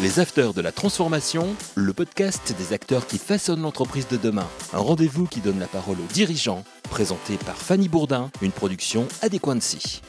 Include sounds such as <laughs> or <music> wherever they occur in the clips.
Les Afters de la Transformation, le podcast des acteurs qui façonnent l'entreprise de demain. Un rendez-vous qui donne la parole aux dirigeants, présenté par Fanny Bourdin, une production Adéquancy.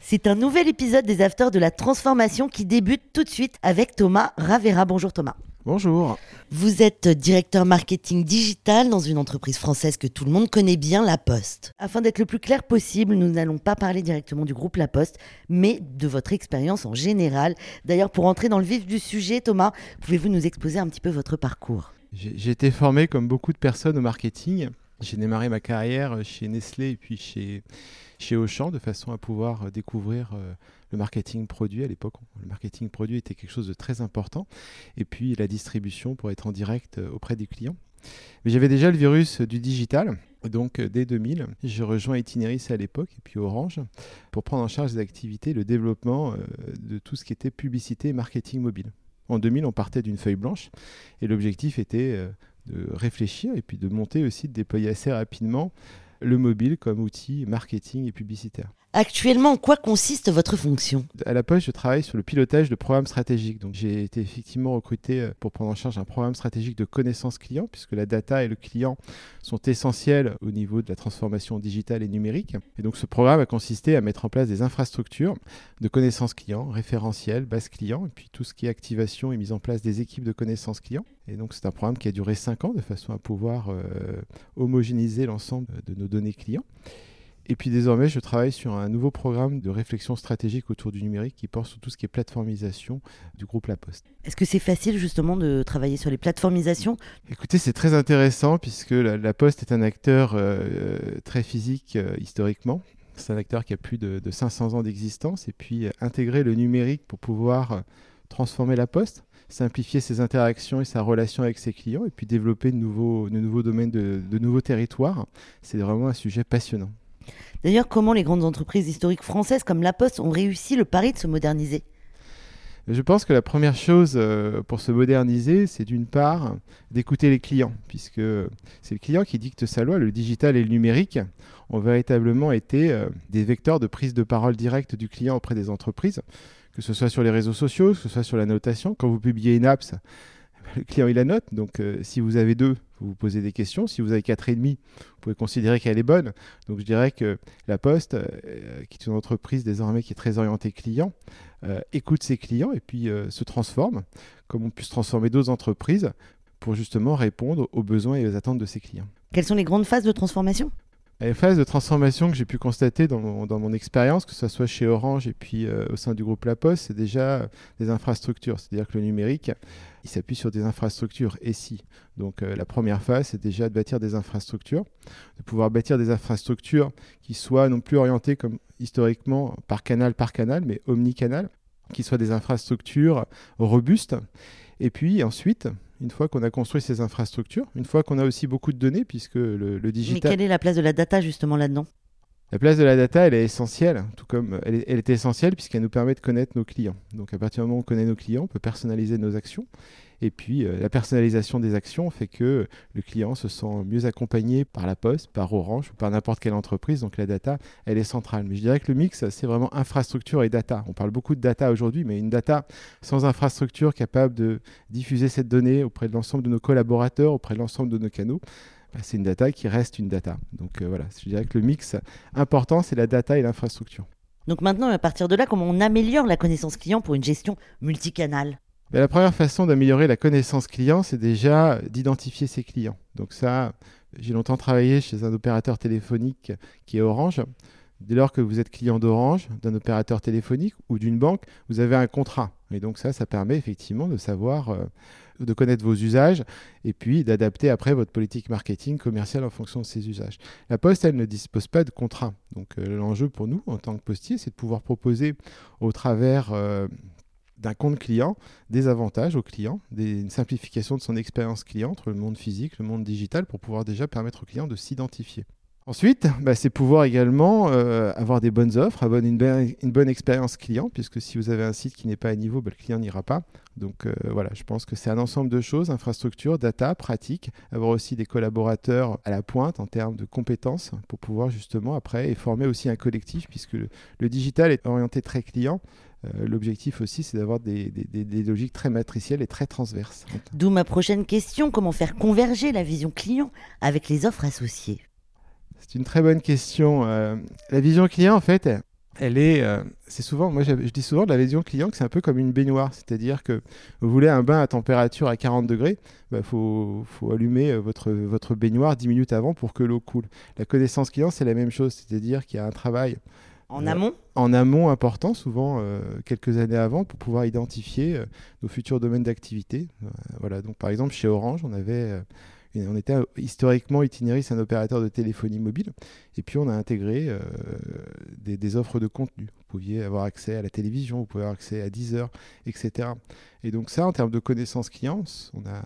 C'est un nouvel épisode des Afters de la Transformation qui débute tout de suite avec Thomas Ravera. Bonjour Thomas. Bonjour. Vous êtes directeur marketing digital dans une entreprise française que tout le monde connaît bien, La Poste. Afin d'être le plus clair possible, nous n'allons pas parler directement du groupe La Poste, mais de votre expérience en général. D'ailleurs, pour entrer dans le vif du sujet, Thomas, pouvez-vous nous exposer un petit peu votre parcours? J'ai été formé comme beaucoup de personnes au marketing. J'ai démarré ma carrière chez Nestlé et puis chez, Auchan de façon à pouvoir découvrir euh, le marketing produit. À l'époque, le marketing produit était quelque chose de très important. Et puis la distribution pour être en direct euh, auprès des clients. Mais j'avais déjà le virus du digital. Donc euh, dès 2000, je rejoins Itineris à l'époque et puis Orange pour prendre en charge des activités, le développement de tout ce qui était publicité et marketing mobile. En 2000, on partait d'une feuille blanche et l'objectif était de réfléchir et puis de monter aussi, de déployer assez rapidement le mobile comme outil marketing et publicitaire. Actuellement, en quoi consiste votre fonction? À la Poste, je travaille sur le pilotage de programmes stratégiques. Donc, j'ai été effectivement recruté euh, pour prendre en charge un programme stratégique de connaissance client, puisque la data et le client sont essentiels au niveau de la transformation digitale et numérique. Et donc, ce programme a consisté à mettre en place des infrastructures de connaissance client, référentiel, base client, et puis tout ce qui est activation et mise en place des équipes de connaissance client. Et donc, c'est un programme qui a duré 5 ans de façon à pouvoir euh, homogénéiser l'ensemble de nos données clients. Et puis désormais, je travaille sur un nouveau programme de réflexion stratégique autour du numérique qui porte sur tout ce qui est plateformisation du groupe La Poste. Est-ce que c'est facile justement de travailler sur les plateformisations? Écoutez, c'est très intéressant puisque la, Poste est un acteur euh, très physique euh, historiquement. C'est un acteur qui a plus de, 500 ans d'existence et puis euh, intégrer le numérique pour pouvoir transformer la Poste simplifier ses interactions et sa relation avec ses clients et puis développer de nouveaux, de nouveaux domaines, de, de nouveaux territoires. C'est vraiment un sujet passionnant. D'ailleurs, comment les grandes entreprises historiques françaises comme La Poste ont réussi le pari de se moderniser? Je pense que la première chose euh, pour se moderniser, c'est d'une part d'écouter les clients, puisque c'est le client qui dicte sa loi. Le digital et le numérique ont véritablement été euh, des vecteurs de prise de parole directe du client auprès des entreprises, que ce soit sur les réseaux sociaux, que ce soit sur la notation. Quand vous publiez une app, le client il la note. Donc euh, si vous avez deux, vous posez des questions. Si vous avez quatre et demi, vous pouvez considérer qu'elle est bonne. Donc je dirais que la Poste, euh, qui est une entreprise désormais qui est très orientée client, euh, écoute ses clients et puis se transforme, comme on puisse transformer d'autres entreprises pour justement répondre aux besoins et aux attentes de ses clients. Quelles sont les grandes phases de transformation? Les phases de transformation que j'ai pu constater dans mon, expérience, que ce soit chez Orange et puis au sein du groupe La Poste, c'est déjà des infrastructures. C'est-à-dire que le numérique, il s'appuie sur des infrastructures et si. Donc euh, la première phase, c'est déjà de bâtir des infrastructures, de pouvoir bâtir des infrastructures qui soient non plus orientées comme historiquement par canal par canal, mais omnicanal, qui soient des infrastructures robustes. Et puis ensuite, une fois qu'on a construit ces infrastructures, une fois qu'on a aussi beaucoup de données, puisque le, le digital... Mais quelle est la place de la data justement là-dedans? La place de la data, elle est essentielle, tout comme elle est, essentielle puisqu'elle nous permet de connaître nos clients. Donc à partir du moment où on connaît nos clients, on peut personnaliser nos actions. Et puis euh, la personnalisation des actions fait que le client se sent mieux accompagné par la Poste, par Orange ou par n'importe quelle entreprise. Donc la data, elle est centrale. Mais je dirais que le mix, c'est vraiment infrastructure et data. On parle beaucoup de data aujourd'hui, mais une data sans infrastructure capable de diffuser cette donnée auprès de l'ensemble de nos collaborateurs, auprès de l'ensemble de nos canaux, bah, c'est une data qui reste une data. Donc euh, voilà, je dirais que le mix important, c'est la data et l'infrastructure. Donc maintenant, à partir de là, comment on améliore la connaissance client pour une gestion multicanale? Bah, La première façon d'améliorer la connaissance client, c'est déjà d'identifier ses clients. Donc ça, j'ai longtemps travaillé chez un opérateur téléphonique qui est Orange. Dès lors que vous êtes client d'Orange, d'un opérateur téléphonique ou d'une banque, vous avez un contrat. Et donc ça, ça permet effectivement de savoir, euh, de connaître vos usages et puis d'adapter après votre politique marketing commerciale en fonction de ces usages. La Poste, elle ne dispose pas de contrat. Donc euh, l'enjeu pour nous, en tant que postier, c'est de pouvoir proposer au travers euh, d'un compte client des avantages aux clients, une simplification de son expérience client entre le monde physique, le monde digital, pour pouvoir déjà permettre au client de s'identifier. Ensuite, <laughs> bah, c'est pouvoir également euh, avoir des bonnes offres, avoir une, bonne expérience client, puisque si vous avez un site qui n'est pas à niveau, bah, le client n'ira pas. Donc euh, voilà, je pense que c'est un ensemble de choses, infrastructure, data, pratique, avoir aussi des collaborateurs à la pointe en termes de compétences pour pouvoir justement après former aussi un collectif, puisque le, digital est orienté très client. Euh, L'objectif aussi, c'est d'avoir des, des- des logiques très matricielles et très transverses. D'où ma prochaine question, comment faire converger la vision client avec les offres associées? C'est une très bonne question. Euh, la vision client, en fait, elle est, euh, c'est souvent, moi je, je dis souvent de la vision client que c'est un peu comme une baignoire, c'est-à-dire que vous voulez un bain à température à 40 degrés, il faut, faut allumer votre, votre baignoire 10 minutes avant pour que l'eau coule. La connaissance client, c'est la même chose, c'est-à-dire qu'il y a un travail En amont en amont important, souvent euh, quelques années avant, pour pouvoir identifier euh, nos futurs domaines d'activité. Euh, voilà, donc par exemple chez Orange, on avait, on était euh, historiquement Itinéris, un opérateur de téléphonie mobile, et puis on a intégré euh, des, offres de contenu. Vous pouviez avoir accès à la télévision, vous pouvez avoir accès à Deezer, etc. Et donc ça, en termes de connaissances clients, on a, euh,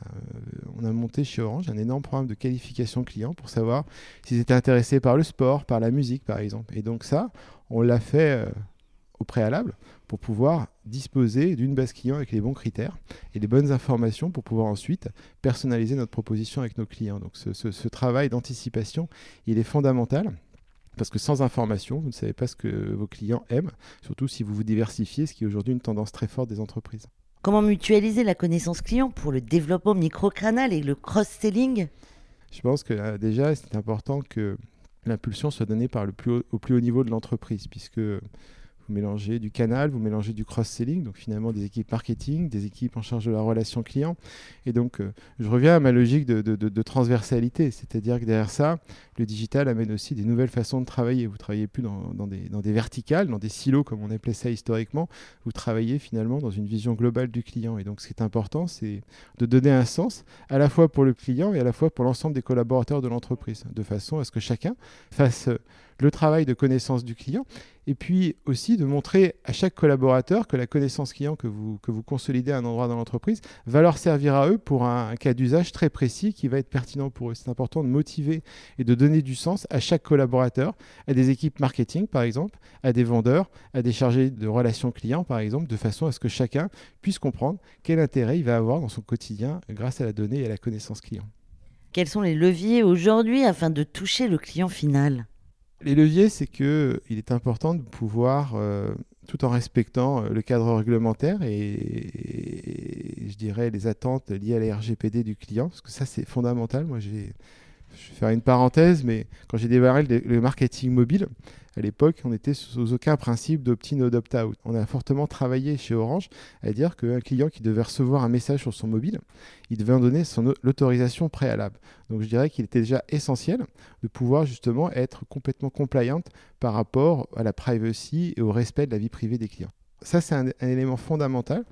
on a monté chez Orange un énorme programme de qualification client pour savoir s'ils étaient intéressés par le sport, par la musique, par exemple. Et donc ça, on l'a fait au préalable pour pouvoir disposer d'une base client avec les bons critères et les bonnes informations pour pouvoir ensuite personnaliser notre proposition avec nos clients. Donc ce, ce- ce travail d'anticipation, il est fondamental. Parce que sans information, vous ne savez pas ce que vos clients aiment, surtout si vous vous diversifiez, ce qui est aujourd'hui une tendance très forte des entreprises. Comment mutualiser la connaissance client pour le développement microcranal et le cross-selling? Je pense que euh, déjà, c'est important que l'impulsion soit donnée par le plus haut- au plus haut niveau de l'entreprise, puisque vous mélangez du canal, vous mélangez du cross-selling, donc finalement des équipes marketing, des équipes en charge de la relation client. Et donc, euh, je reviens à ma logique de, transversalité, c'est-à-dire que derrière ça, le digital amène aussi des nouvelles façons de travailler. Vous travaillez plus dans, des, dans des verticales, dans des silos, comme on appelait ça historiquement. Vous travaillez finalement dans une vision globale du client. Et donc, ce qui est important, c'est de donner un sens à la fois pour le client et à la fois pour l'ensemble des collaborateurs de l'entreprise, de façon à ce que chacun fasse le travail de connaissance du client et puis aussi de montrer à chaque collaborateur que la connaissance client que vous, consolidez à un endroit dans l'entreprise va leur servir à eux pour un, un cas d'usage très précis qui va être pertinent pour eux. C'est important de motiver et de donner du sens à chaque collaborateur, à des équipes marketing par exemple, à des vendeurs, à des chargés de relations clients par exemple, de façon à ce que chacun puisse comprendre quel intérêt il va avoir dans son quotidien grâce à la donnée et à la connaissance client. Quels sont les leviers aujourd'hui afin de toucher le client final? Les leviers, c'est que il est important de pouvoir, euh, tout en respectant euh, le cadre réglementaire et, et je dirais les attentes liées à la RGPD du client, parce que ça c'est fondamental. Moi, j'ai, je vais faire une parenthèse, mais quand j'ai démarré le, marketing mobile, à l'époque, on était sous aucun principe d'opt-in ou d'opt-out. On a fortement travaillé chez Orange à dire qu'un client qui devait recevoir un message sur son mobile, il devait en donner l'autorisation préalable. Donc je dirais qu'il était déjà essentiel de pouvoir justement être complètement compliant par rapport à la privacy et au respect de la vie privée des clients. Ça, c'est un, un élément fondamental.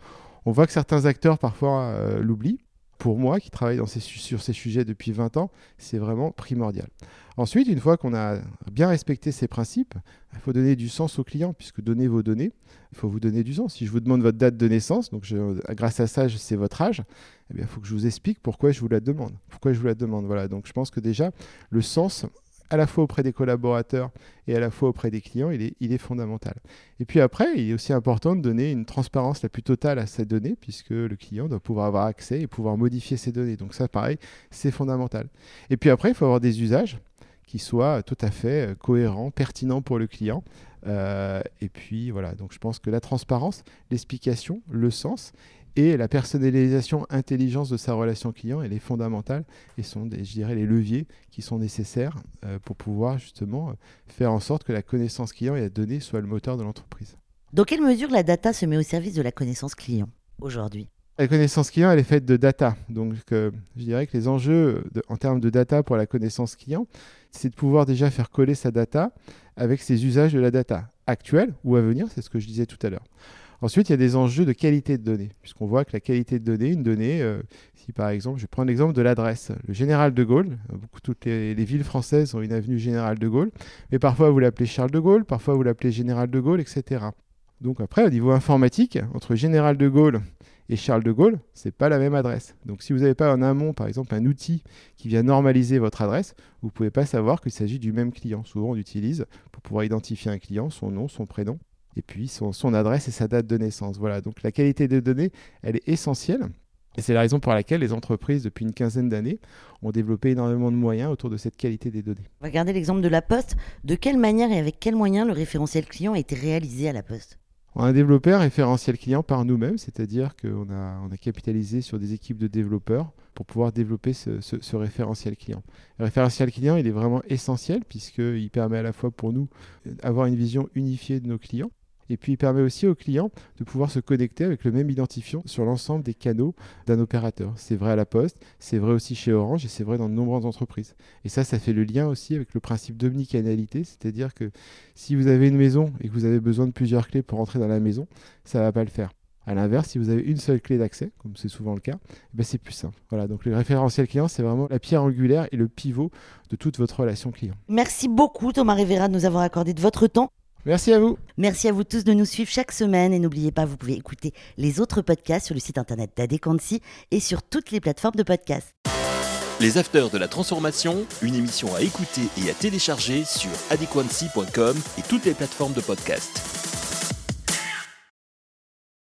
On voit que certains acteurs parfois euh, l'oublient. Pour moi, qui travaille sur ces sujets depuis 20 ans, c'est vraiment primordial. Ensuite, une fois qu'on a bien respecté ces principes, il faut donner du sens aux clients, puisque donner vos données, il faut vous donner du sens. Si je vous demande votre date de naissance, donc grâce à ça, sais votre âge, eh il faut que je vous explique pourquoi je vous la demande. Pourquoi je vous la demande. Voilà. Donc, je pense que déjà, le sens, à la fois auprès des collaborateurs et à la fois auprès des clients, il est, fondamental. Et puis après, il est aussi important de donner une transparence la plus totale à ces données, puisque le client doit pouvoir avoir accès et pouvoir modifier ces données. Donc ça, pareil, c'est fondamental. Et puis après, il faut avoir des usages qui soient tout à fait euh, cohérents, pertinents pour le client. Euh, et puis voilà, donc je pense que la transparence, l'explication, le sens et la personnalisation, intelligence de sa relation client, elle est fondamentale et sont, des, je dirais, les leviers qui sont nécessaires euh, pour pouvoir justement euh, faire en sorte que la connaissance client et la donnée soient le moteur de l'entreprise. Dans quelle mesure la data se met au service de la connaissance client aujourd'hui? La connaissance client, elle est faite de data. Donc, euh, je dirais que les enjeux de, en termes de data pour la connaissance client, c'est de pouvoir déjà faire coller sa data avec ses usages de la data actuelle ou à venir, c'est ce que je disais tout à l'heure. Ensuite, il y a des enjeux de qualité de données, puisqu'on voit que la qualité de données, une donnée, euh, si par exemple, je prends l'exemple de l'adresse, le général de Gaulle, beaucoup, toutes les, les, villes françaises ont une avenue général de Gaulle, mais parfois vous l'appelez Charles de Gaulle, parfois vous l'appelez général de Gaulle, etc. Donc après, au niveau informatique, entre général de Gaulle et Charles de Gaulle, c'est pas la même adresse. Donc si vous n'avez pas en amont, par exemple, un outil qui vient normaliser votre adresse, vous ne pouvez pas savoir qu'il s'agit du même client. Souvent, on utilise pour pouvoir identifier un client son nom, son prénom, et puis son, son adresse et sa date de naissance. Voilà. Donc la qualité des données, elle est essentielle. Et c'est la raison pour laquelle les entreprises, depuis une quinzaine d'années, ont développé énormément de moyens autour de cette qualité des données. On va garder l'exemple de la Poste. De quelle manière et avec quels moyens le référentiel client a été réalisé à la Poste? On a développé un référentiel client par nous-mêmes, c'est-à-dire qu'on a, on a capitalisé sur des équipes de développeurs pour pouvoir développer ce, ce, référentiel client. Le référentiel client, il est vraiment essentiel puisqu'il permet à la fois pour nous d'avoir une vision unifiée de nos clients, et puis il permet aussi aux clients de pouvoir se connecter avec le même identifiant sur l'ensemble des canaux d'un opérateur. C'est vrai à la Poste, c'est vrai aussi chez Orange et c'est vrai dans de nombreuses entreprises. Et ça, ça fait le lien aussi avec le principe d'omnicanalité, c'est-à-dire que si vous avez une maison et que vous avez besoin de plusieurs clés pour entrer dans la maison, ça ne va pas le faire. À l'inverse, si vous avez une seule clé d'accès, comme c'est souvent le cas, eh ben c'est plus simple. Voilà, donc le référentiel client, c'est vraiment la pierre angulaire et le pivot de toute votre relation client. Merci beaucoup Thomas Rivera de nous avoir accordé de votre temps. Merci à vous. Merci à vous tous de nous suivre chaque semaine et n'oubliez pas, vous pouvez écouter les autres podcasts sur le site internet d'Adéquancy et sur toutes les plateformes de podcasts. Les Afters de la Transformation, une émission à écouter et à télécharger sur adequancy.com et toutes les plateformes de podcast.